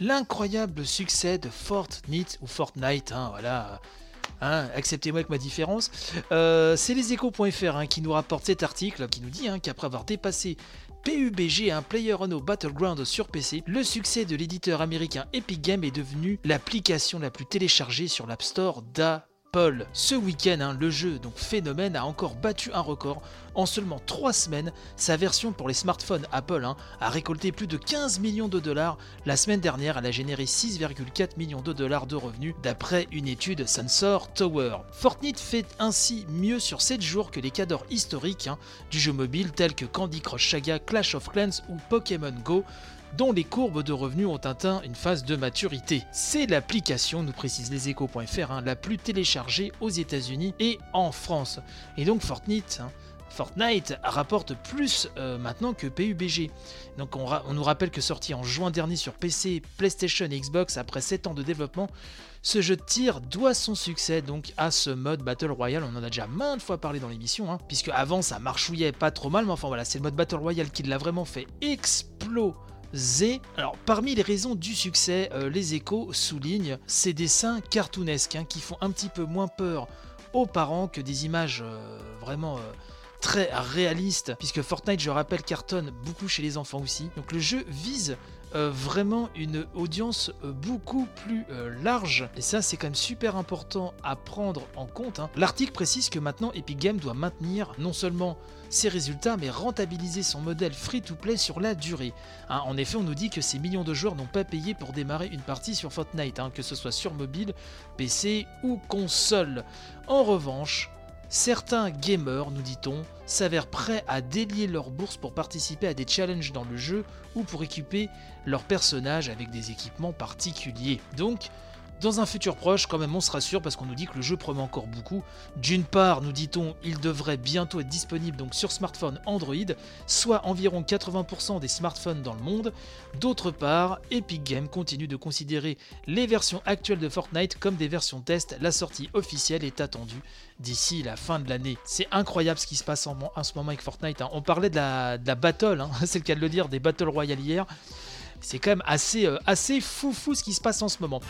l'incroyable succès de Fortnite ou Fortnite, hein, voilà. Hein, acceptez-moi avec ma différence. Euh, c'est leséchos.fr hein, qui nous rapporte cet article qui nous dit qu'après avoir dépassé PUBG, un PlayerUnknown's Battleground sur PC, le succès de l'éditeur américain Epic Games est devenu l'application la plus téléchargée sur l'App Store d'A Paul. Ce week-end, hein, le jeu, donc Phénomène, a encore battu un record. En seulement 3 semaines, sa version pour les smartphones Apple hein, a récolté plus de 15 millions de dollars. La semaine dernière, elle a généré 6,4 millions de dollars de revenus d'après une étude Sensor Tower. Fortnite fait ainsi mieux sur 7 jours que les cadors historiques hein, du jeu mobile tels que Candy Crush Saga, Clash of Clans ou Pokémon Go dont les courbes de revenus ont atteint une phase de maturité. C'est l'application, nous précise leséchos.fr, hein, la plus téléchargée aux États-Unis et en France. Et donc Fortnite, hein, Fortnite rapporte plus euh, maintenant que PUBG. Donc on, on, nous rappelle que sorti en juin dernier sur PC, PlayStation et Xbox après 7 ans de développement, ce jeu de tir doit son succès donc à ce mode Battle Royale. On en a déjà maintes fois parlé dans l'émission, hein, puisque avant ça marchouillait pas trop mal, mais enfin voilà, c'est le mode Battle Royale qui l'a vraiment fait exploser Z. Alors, parmi les raisons du succès, euh, les échos soulignent ces dessins cartoonesques hein, qui font un petit peu moins peur aux parents que des images euh, vraiment euh, très réalistes, puisque Fortnite, je rappelle, cartonne beaucoup chez les enfants aussi. Donc, le jeu vise euh, vraiment une audience euh, beaucoup plus euh, large. Et ça, c'est quand même super important à prendre en compte. Hein. L'article précise que maintenant Epic Games doit maintenir non seulement ses résultats, mais rentabiliser son modèle free-to-play sur la durée. Hein, en effet, on nous dit que ces millions de joueurs n'ont pas payé pour démarrer une partie sur Fortnite, hein, que ce soit sur mobile, PC ou console. En revanche, Certains gamers, nous dit-on, s'avèrent prêts à délier leur bourse pour participer à des challenges dans le jeu ou pour équiper leur personnage avec des équipements particuliers. Donc, dans un futur proche, quand même, on se rassure parce qu'on nous dit que le jeu promet encore beaucoup. D'une part, nous dit-on, il devrait bientôt être disponible donc sur smartphone Android, soit environ 80% des smartphones dans le monde. D'autre part, Epic Games continue de considérer les versions actuelles de Fortnite comme des versions test. La sortie officielle est attendue d'ici la fin de l'année. C'est incroyable ce qui se passe en, ce moment avec Fortnite. Hein. On parlait de la, battle, hein. c'est le cas de le dire, des Battle Royale hier c'est quand même assez, euh, assez fou fou ce qui se passe en ce moment.